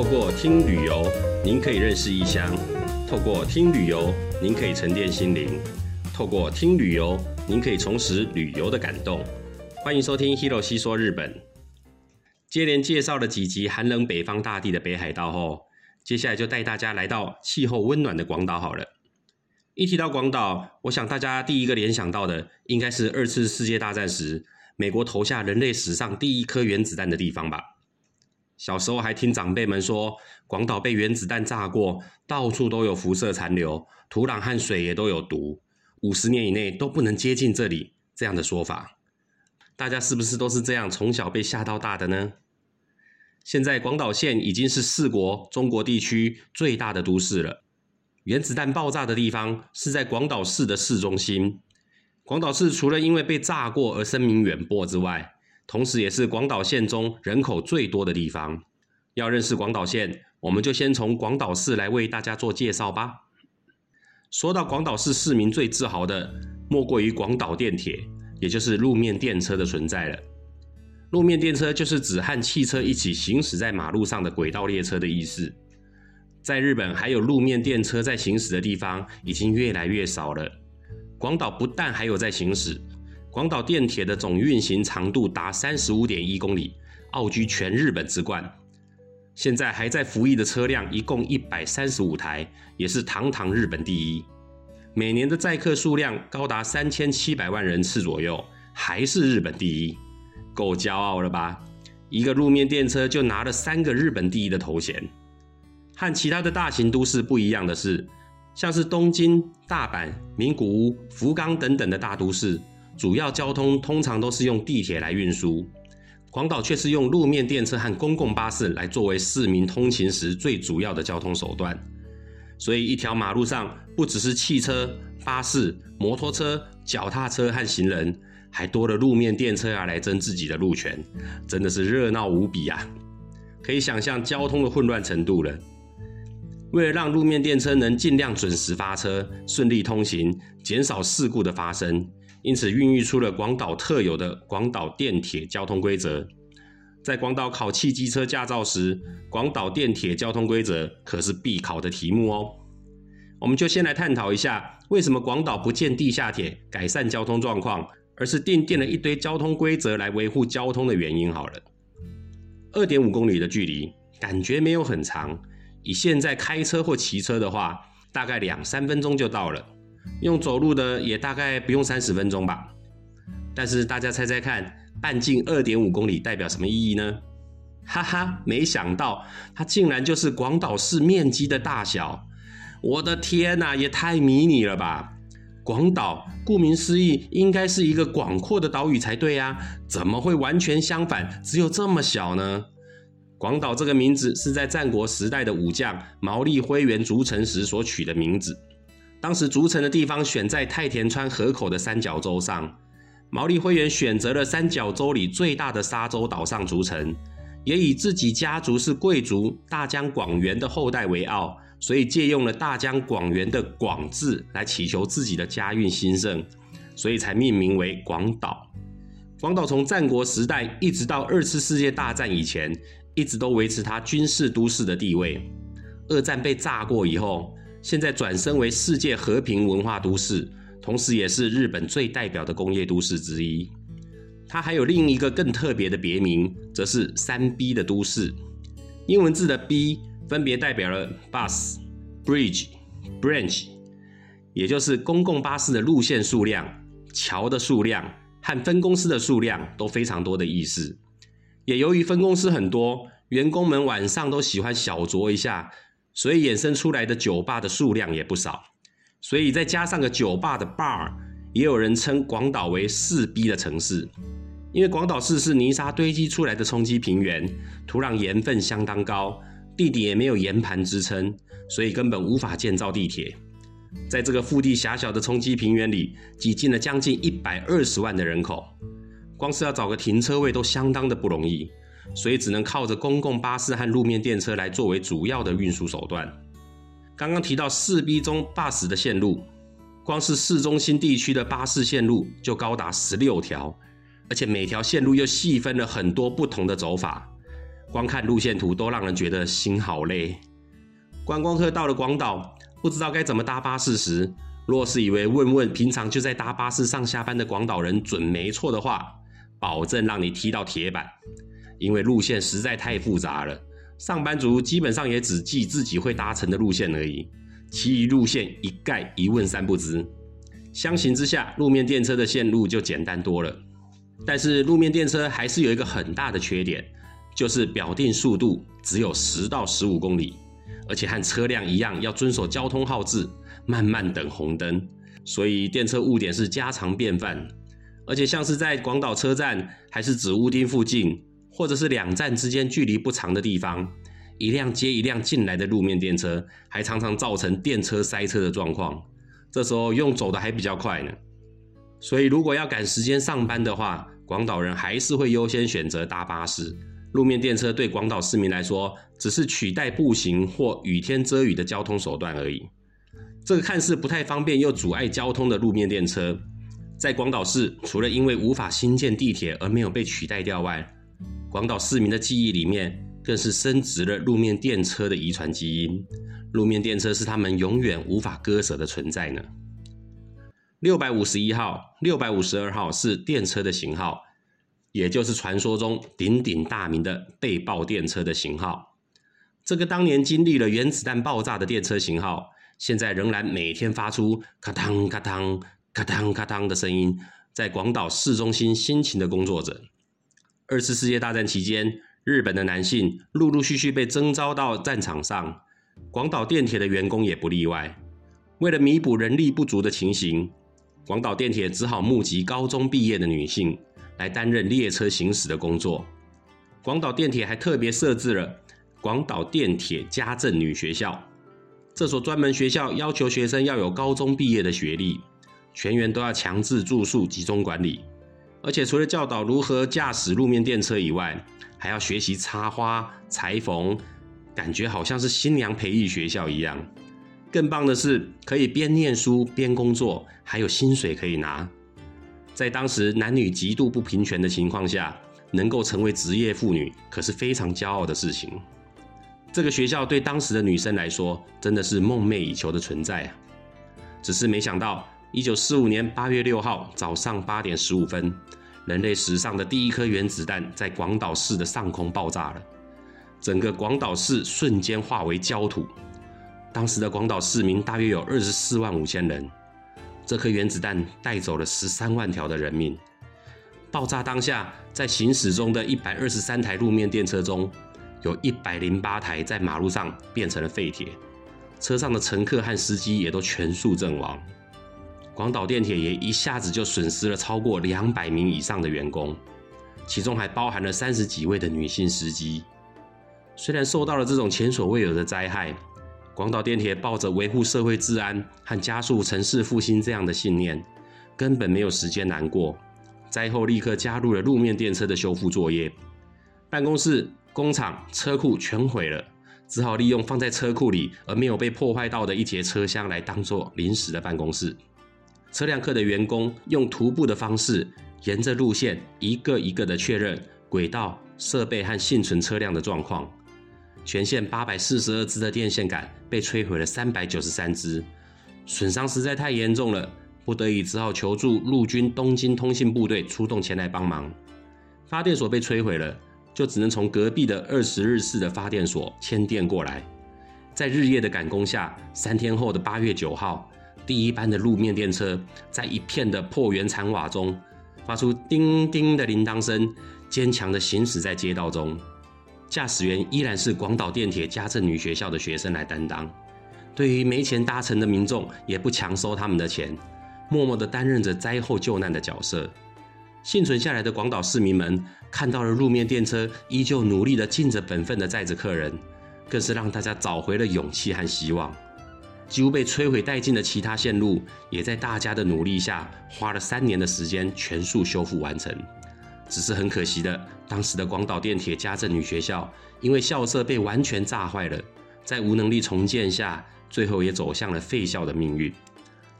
透过听旅游，您可以认识异乡；透过听旅游，您可以沉淀心灵；透过听旅游，您可以重拾旅游的感动。欢迎收听 Hiro 西说日本。接连介绍了几集寒冷北方大地的北海道后，接下来就带大家来到气候温暖的广岛好了。一提到广岛，我想大家第一个联想到的应该是二次世界大战时美国投下人类史上第一颗原子弹的地方吧。小时候还听长辈们说，广岛被原子弹炸过，到处都有辐射残留，土壤和水也都有毒，五十年以内都不能接近这里这样的说法。大家是不是都是这样从小被吓到大的呢？现在广岛县已经是四国中国地区最大的都市了。原子弹爆炸的地方是在广岛市的市中心。广岛市除了因为被炸过而声名远播之外，同时也是广岛县中人口最多的地方。要认识广岛县，我们就先从广岛市来为大家做介绍吧。说到广岛市市民最自豪的，莫过于广岛电铁，也就是路面电车的存在了。路面电车就是指和汽车一起行驶在马路上的轨道列车的意思。在日本，还有路面电车在行驶的地方已经越来越少了。广岛不但还有在行驶，广岛电铁的总运行长度达三十五点一公里，傲居全日本之冠。现在还在服役的车辆一共一百三十五台，也是堂堂日本第一。每年的载客数量高达三千七百万人次左右，还是日本第一，够骄傲了吧？一个路面电车就拿了三个日本第一的头衔。和其他的大型都市不一样的是，像是东京、大阪、名古屋、福冈等等的大都市，主要交通通常都是用地铁来运输。广岛却是用路面电车和公共巴士来作为市民通勤时最主要的交通手段。所以，一条马路上不只是汽车、巴士、摩托车、脚踏车和行人，还多了路面电车啊来争自己的路权，真的是热闹无比啊！可以想象交通的混乱程度了。为了让路面电车能尽量准时发车、顺利通行，减少事故的发生，因此孕育出了广岛特有的广岛电铁交通规则。在广岛考汽机车驾照时，广岛电铁交通规则可是必考的题目哦。我们就先来探讨一下，为什么广岛不建地下铁改善交通状况，而是定定了一堆交通规则来维护交通的原因。好了，二点五公里的距离，感觉没有很长。以现在开车或骑车的话，大概两三分钟就到了；用走路的也大概不用三十分钟吧。但是大家猜猜看，半径二点五公里代表什么意义呢？哈哈，没想到它竟然就是广岛市面积的大小！我的天哪，也太迷你了吧！广岛顾名思义，应该是一个广阔的岛屿才对呀，怎么会完全相反，只有这么小呢？广岛这个名字是在战国时代的武将毛利辉元筑城时所取的名字。当时筑城的地方选在太田川河口的三角洲上，毛利辉元选择了三角洲里最大的沙洲岛上筑城，也以自己家族是贵族大江广元的后代为傲，所以借用了大江广元的“广”字来祈求自己的家运兴盛，所以才命名为广岛。广岛从战国时代一直到二次世界大战以前。一直都维持它军事都市的地位。二战被炸过以后，现在转身为世界和平文化都市，同时也是日本最代表的工业都市之一。它还有另一个更特别的别名，则是三 B 的都市。英文字的 B 分别代表了 bus、bridge、branch，也就是公共巴士的路线数量、桥的数量和分公司的数量都非常多的意思。也由于分公司很多，员工们晚上都喜欢小酌一下，所以衍生出来的酒吧的数量也不少。所以再加上个酒吧的 bar，也有人称广岛为四 B 的城市。因为广岛市是泥沙堆积出来的冲积平原，土壤盐分相当高，地底也没有岩盘支撑，所以根本无法建造地铁。在这个腹地狭小的冲积平原里，挤进了将近一百二十万的人口。光是要找个停车位都相当的不容易，所以只能靠着公共巴士和路面电车来作为主要的运输手段。刚刚提到四 B 中 bus 的线路，光是市中心地区的巴士线路就高达十六条，而且每条线路又细分了很多不同的走法。光看路线图都让人觉得心好累。观光客到了广岛，不知道该怎么搭巴士时，若是以为问问平常就在搭巴士上下班的广岛人准没错的话，保证让你踢到铁板。因为路线实在太复杂了，上班族基本上也只记自己会搭乘的路线而已，其余路线一概一问三不知。相形之下，路面电车的线路就简单多了。但是路面电车还是有一个很大的缺点，就是表定速度只有十到十五公里，而且和车辆一样要遵守交通号志，慢慢等红灯，所以电车误点是家常便饭。而且像是在广岛车站，还是紫屋町附近，或者是两站之间距离不长的地方，一辆接一辆进来的路面电车，还常常造成电车塞车的状况。这时候用走的还比较快呢。所以，如果要赶时间上班的话，广岛人还是会优先选择搭巴士。路面电车对广岛市民来说，只是取代步行或雨天遮雨的交通手段而已。这个看似不太方便又阻碍交通的路面电车，在广岛市除了因为无法新建地铁而没有被取代掉外，广岛市民的记忆里面更是深植了路面电车的遗传基因。路面电车是他们永远无法割舍的存在呢。六百五十一号、六百五十二号是电车的型号，也就是传说中鼎鼎大名的被爆电车的型号。这个当年经历了原子弹爆炸的电车型号，现在仍然每天发出咔当咔当咔当咔当的声音，在广岛市中心辛勤的工作着。二次世界大战期间，日本的男性陆陆续续被征召到战场上，广岛电铁的员工也不例外。为了弥补人力不足的情形，广岛电铁只好募集高中毕业的女性来担任列车行驶的工作。广岛电铁还特别设置了广岛电铁家政女学校，这所专门学校要求学生要有高中毕业的学历，全员都要强制住宿集中管理。而且除了教导如何驾驶路面电车以外，还要学习插花、裁缝，感觉好像是新娘培育学校一样。更棒的是，可以边念书边工作，还有薪水可以拿。在当时男女极度不平权的情况下，能够成为职业妇女，可是非常骄傲的事情。这个学校对当时的女生来说，真的是梦寐以求的存在啊！只是没想到，一九四五年八月六号早上八点十五分，人类史上的第一颗原子弹在广岛市的上空爆炸了，整个广岛市瞬间化为焦土。当时的广岛市民大约有二十四万五千人，这颗原子弹带走了十三万条的人命。爆炸当下，在行驶中的一百二十三台路面电车中，有一百零八台在马路上变成了废铁，车上的乘客和司机也都全数阵亡。广岛电铁也一下子就损失了超过两百名以上的员工，其中还包含了三十几位的女性司机。虽然受到了这种前所未有的灾害，广岛电铁抱着维护社会治安和加速城市复兴这样的信念，根本没有时间难过。灾后立刻加入了路面电车的修复作业，办公室、工厂、车库全毁了，只好利用放在车库里而没有被破坏到的一节车厢来当做临时的办公室。车辆课的员工用徒步的方式，沿着路线一个一个的确认轨道、设备和幸存车辆的状况。全线八百四十二支的电线杆被摧毁了三百九十三支，损伤实在太严重了，不得已只好求助陆军东京通信部队出动前来帮忙。发电所被摧毁了，就只能从隔壁的二十日市的发电所迁电过来。在日夜的赶工下，三天后的八月九号，第一班的路面电车在一片的破垣残瓦中，发出叮叮的铃铛声，坚强的行驶在街道中。驾驶员依然是广岛电铁家政女学校的学生来担当，对于没钱搭乘的民众，也不强收他们的钱，默默地担任着灾后救难的角色。幸存下来的广岛市民们看到了路面电车依旧努力地尽着本分地载着客人，更是让大家找回了勇气和希望。几乎被摧毁殆尽的其他线路，也在大家的努力下，花了三年的时间全数修复完成。只是很可惜的，当时的广岛电铁家政女学校因为校舍被完全炸坏了，在无能力重建下，最后也走向了废校的命运。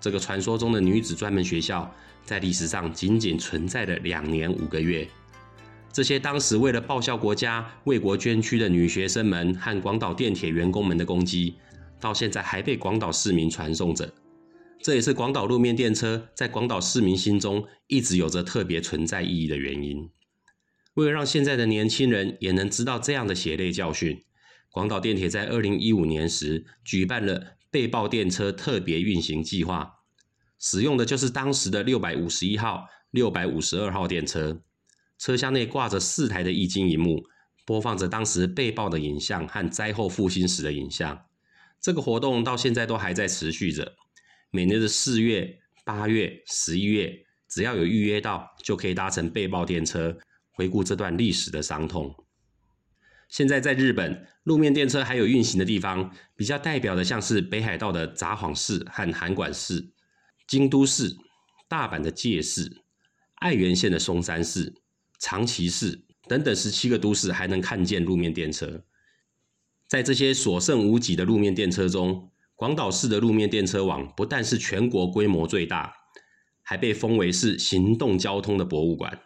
这个传说中的女子专门学校，在历史上仅仅存在了两年五个月。这些当时为了报效国家、为国捐躯的女学生们和广岛电铁员工们的攻击，到现在还被广岛市民传颂着。这也是广岛路面电车在广岛市民心中一直有着特别存在意义的原因。为了让现在的年轻人也能知道这样的血泪教训，广岛电铁在二零一五年时举办了被爆电车特别运行计划，使用的就是当时的六百五十一号、六百五十二号电车。车厢内挂着四台的液晶荧幕，播放着当时被爆的影像和灾后复兴时的影像。这个活动到现在都还在持续着。每年的四月、八月、十一月，只要有预约到，就可以搭乘被爆电车，回顾这段历史的伤痛。现在在日本，路面电车还有运行的地方，比较代表的像是北海道的札幌市和函馆市、京都市、大阪的界市、爱媛县的松山市。长崎市等等十七个都市还能看见路面电车。在这些所剩无几的路面电车中，广岛市的路面电车网不但是全国规模最大，还被封为是行动交通的博物馆。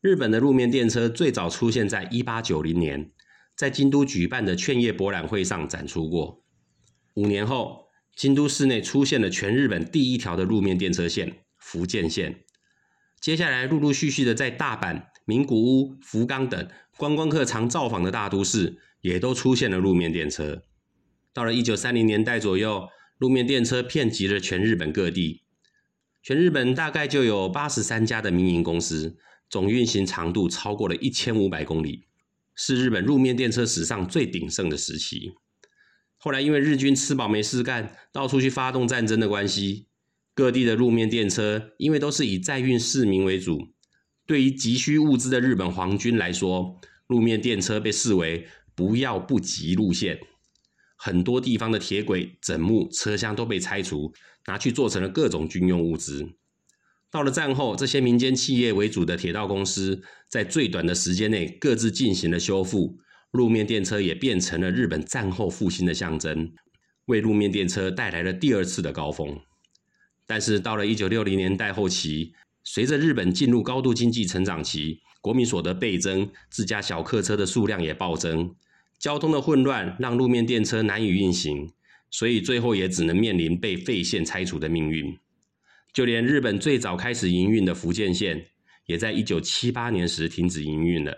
日本的路面电车最早出现在一八九零年，在京都举办的劝业博览会上展出过。五年后，京都市内出现了全日本第一条的路面电车线——福建线。接下来，陆陆续续的在大阪、名古屋、福冈等观光客常造访的大都市，也都出现了路面电车。到了一九三零年代左右，路面电车遍及了全日本各地。全日本大概就有八十三家的民营公司，总运行长度超过了一千五百公里，是日本路面电车史上最鼎盛的时期。后来因为日军吃饱没事干，到处去发动战争的关系。各地的路面电车，因为都是以载运市民为主，对于急需物资的日本皇军来说，路面电车被视为不要不急路线。很多地方的铁轨、枕木、车厢都被拆除，拿去做成了各种军用物资。到了战后，这些民间企业为主的铁道公司，在最短的时间内各自进行了修复，路面电车也变成了日本战后复兴的象征，为路面电车带来了第二次的高峰。但是到了一九六零年代后期，随着日本进入高度经济成长期，国民所得倍增，自家小客车的数量也暴增，交通的混乱让路面电车难以运行，所以最后也只能面临被废线拆除的命运。就连日本最早开始营运的福建线，也在一九七八年时停止营运了。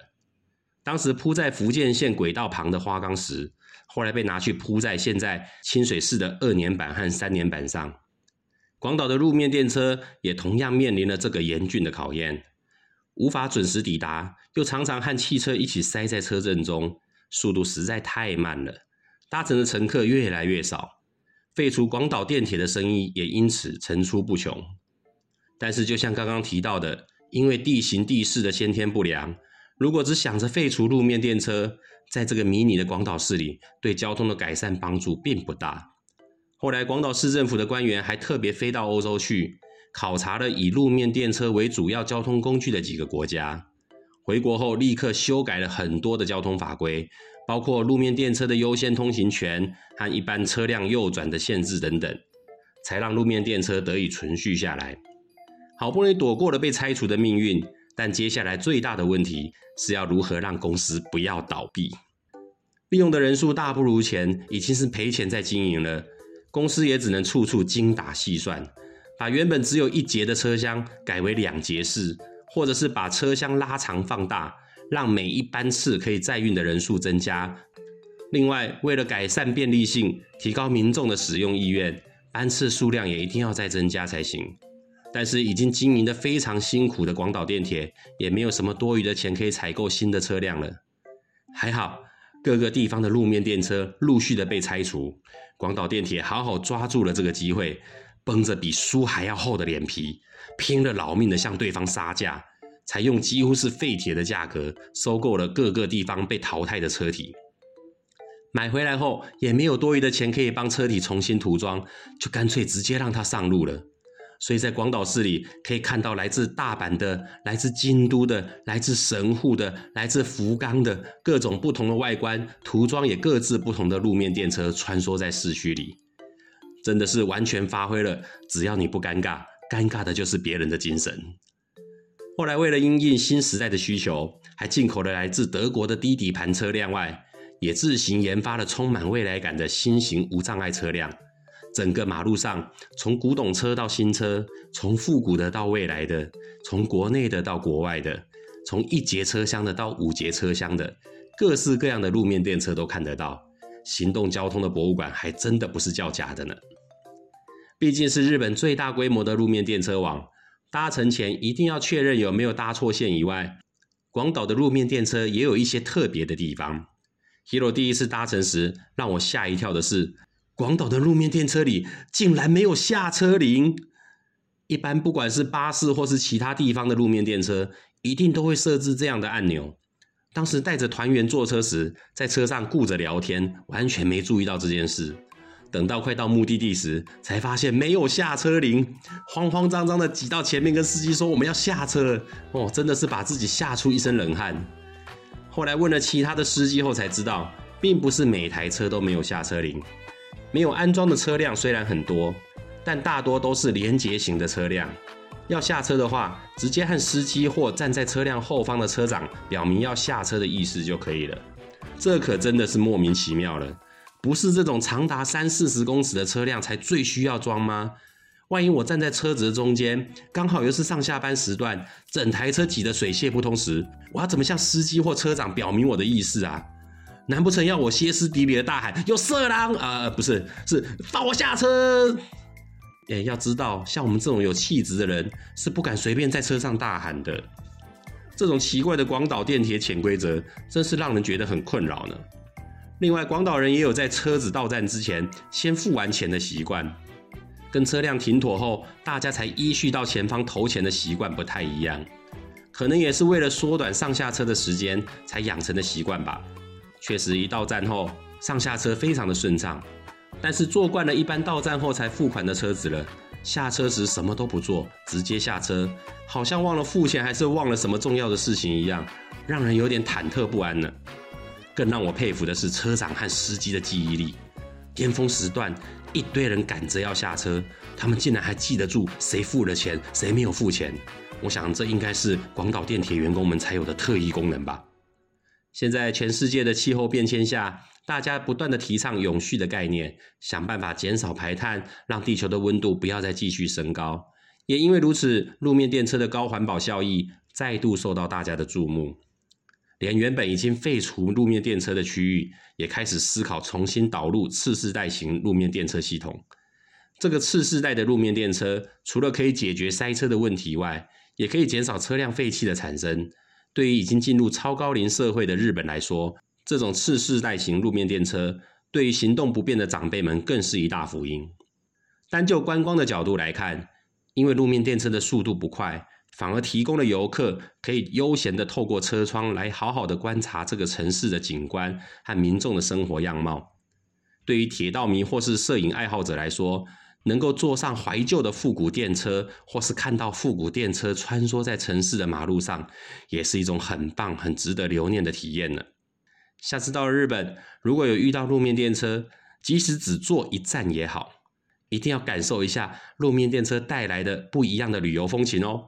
当时铺在福建线轨道旁的花岗石，后来被拿去铺在现在清水市的二年板和三年板上。广岛的路面电车也同样面临了这个严峻的考验，无法准时抵达，又常常和汽车一起塞在车阵中，速度实在太慢了，搭乘的乘客越来越少，废除广岛电铁的生意也因此层出不穷。但是，就像刚刚提到的，因为地形地势的先天不良，如果只想着废除路面电车，在这个迷你的广岛市里，对交通的改善帮助并不大。后来，广岛市政府的官员还特别飞到欧洲去考察了以路面电车为主要交通工具的几个国家。回国后，立刻修改了很多的交通法规，包括路面电车的优先通行权和一般车辆右转的限制等等，才让路面电车得以存续下来。好不容易躲过了被拆除的命运，但接下来最大的问题是要如何让公司不要倒闭。利用的人数大不如前，已经是赔钱在经营了。公司也只能处处精打细算，把原本只有一节的车厢改为两节式，或者是把车厢拉长放大，让每一班次可以载运的人数增加。另外，为了改善便利性，提高民众的使用意愿，班次数量也一定要再增加才行。但是，已经经营的非常辛苦的广岛电铁，也没有什么多余的钱可以采购新的车辆了。还好。各个地方的路面电车陆续的被拆除，广岛电铁好好抓住了这个机会，绷着比书还要厚的脸皮，拼了老命的向对方杀价，采用几乎是废铁的价格收购了各个地方被淘汰的车体。买回来后也没有多余的钱可以帮车体重新涂装，就干脆直接让它上路了。所以在广岛市里，可以看到来自大阪的、来自京都的、来自神户的、来自福冈的各种不同的外观涂装，也各自不同的路面电车穿梭在市区里，真的是完全发挥了只要你不尴尬，尴尬的就是别人的精神。后来为了应应新时代的需求，还进口了来自德国的低底盘车辆外，也自行研发了充满未来感的新型无障碍车辆。整个马路上，从古董车到新车，从复古的到未来的，从国内的到国外的，从一节车厢的到五节车厢的，各式各样的路面电车都看得到。行动交通的博物馆还真的不是叫假的呢。毕竟是日本最大规模的路面电车网。搭乘前一定要确认有没有搭错线以外，广岛的路面电车也有一些特别的地方。Hero 第一次搭乘时，让我吓一跳的是，广岛的路面电车里竟然没有下车铃。一般不管是巴士或是其他地方的路面电车，一定都会设置这样的按钮。当时带着团员坐车时，在车上顾着聊天，完全没注意到这件事。等到快到目的地时，才发现没有下车铃，慌慌张张的挤到前面，跟司机说我们要下车。哦，真的是把自己吓出一身冷汗。后来问了其他的司机后才知道，并不是每台车都没有下车铃。没有安装的车辆虽然很多，但大多都是连结型的车辆。要下车的话，直接和司机或站在车辆后方的车长表明要下车的意思就可以了。这可真的是莫名其妙了。不是这种长达三四十公尺的车辆才最需要装吗？万一我站在车子的中间，刚好又是上下班时段，整台车挤得水泄不通时，我要怎么向司机或车长表明我的意思啊？难不成要我歇斯底里的大喊“有色狼”？呃，不是，是放我下车。哎，要知道，像我们这种有气质的人，是不敢随便在车上大喊的。这种奇怪的广岛电铁潜规则，真是让人觉得很困扰呢。另外，广岛人也有在车子到站之前先付完钱的习惯，跟车辆停妥后大家才依序到前方投钱的习惯不太一样，可能也是为了缩短上下车的时间才养成的习惯吧。确实，一到站后上下车非常的顺畅，但是坐惯了一般到站后才付款的车子了，下车时什么都不做，直接下车，好像忘了付钱还是忘了什么重要的事情一样，让人有点忐忑不安呢。更让我佩服的是车长和司机的记忆力。巅峰时段，一堆人赶着要下车，他们竟然还记得住谁付了钱，谁没有付钱。我想，这应该是广岛电铁员工们才有的特异功能吧。现在，全世界的气候变迁下，大家不断的提倡永续的概念，想办法减少排碳，让地球的温度不要再继续升高。也因为如此，路面电车的高环保效益再度受到大家的注目。连原本已经废除路面电车的区域，也开始思考重新导入次世代型路面电车系统。这个次世代的路面电车，除了可以解决塞车的问题外，也可以减少车辆废气的产生。对于已经进入超高龄社会的日本来说，这种次世代型路面电车，对于行动不便的长辈们更是一大福音。单就观光的角度来看，因为路面电车的速度不快。反而提供了游客可以悠闲的透过车窗来好好的观察这个城市的景观和民众的生活样貌。对于铁道迷或是摄影爱好者来说，能够坐上怀旧的复古电车，或是看到复古电车穿梭在城市的马路上，也是一种很棒、很值得留念的体验呢。下次到了日本，如果有遇到路面电车，即使只坐一站也好，一定要感受一下路面电车带来的不一样的旅游风情哦。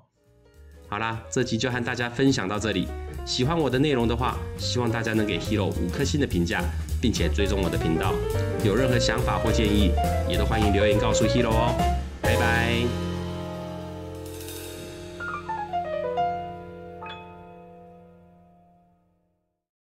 好啦，这集就和大家分享到这里。喜欢我的内容的话，希望大家能给 Hero 五颗星的评价，并且追踪我的频道。有任何想法或建议，也都欢迎留言告诉 Hero 哦。拜拜。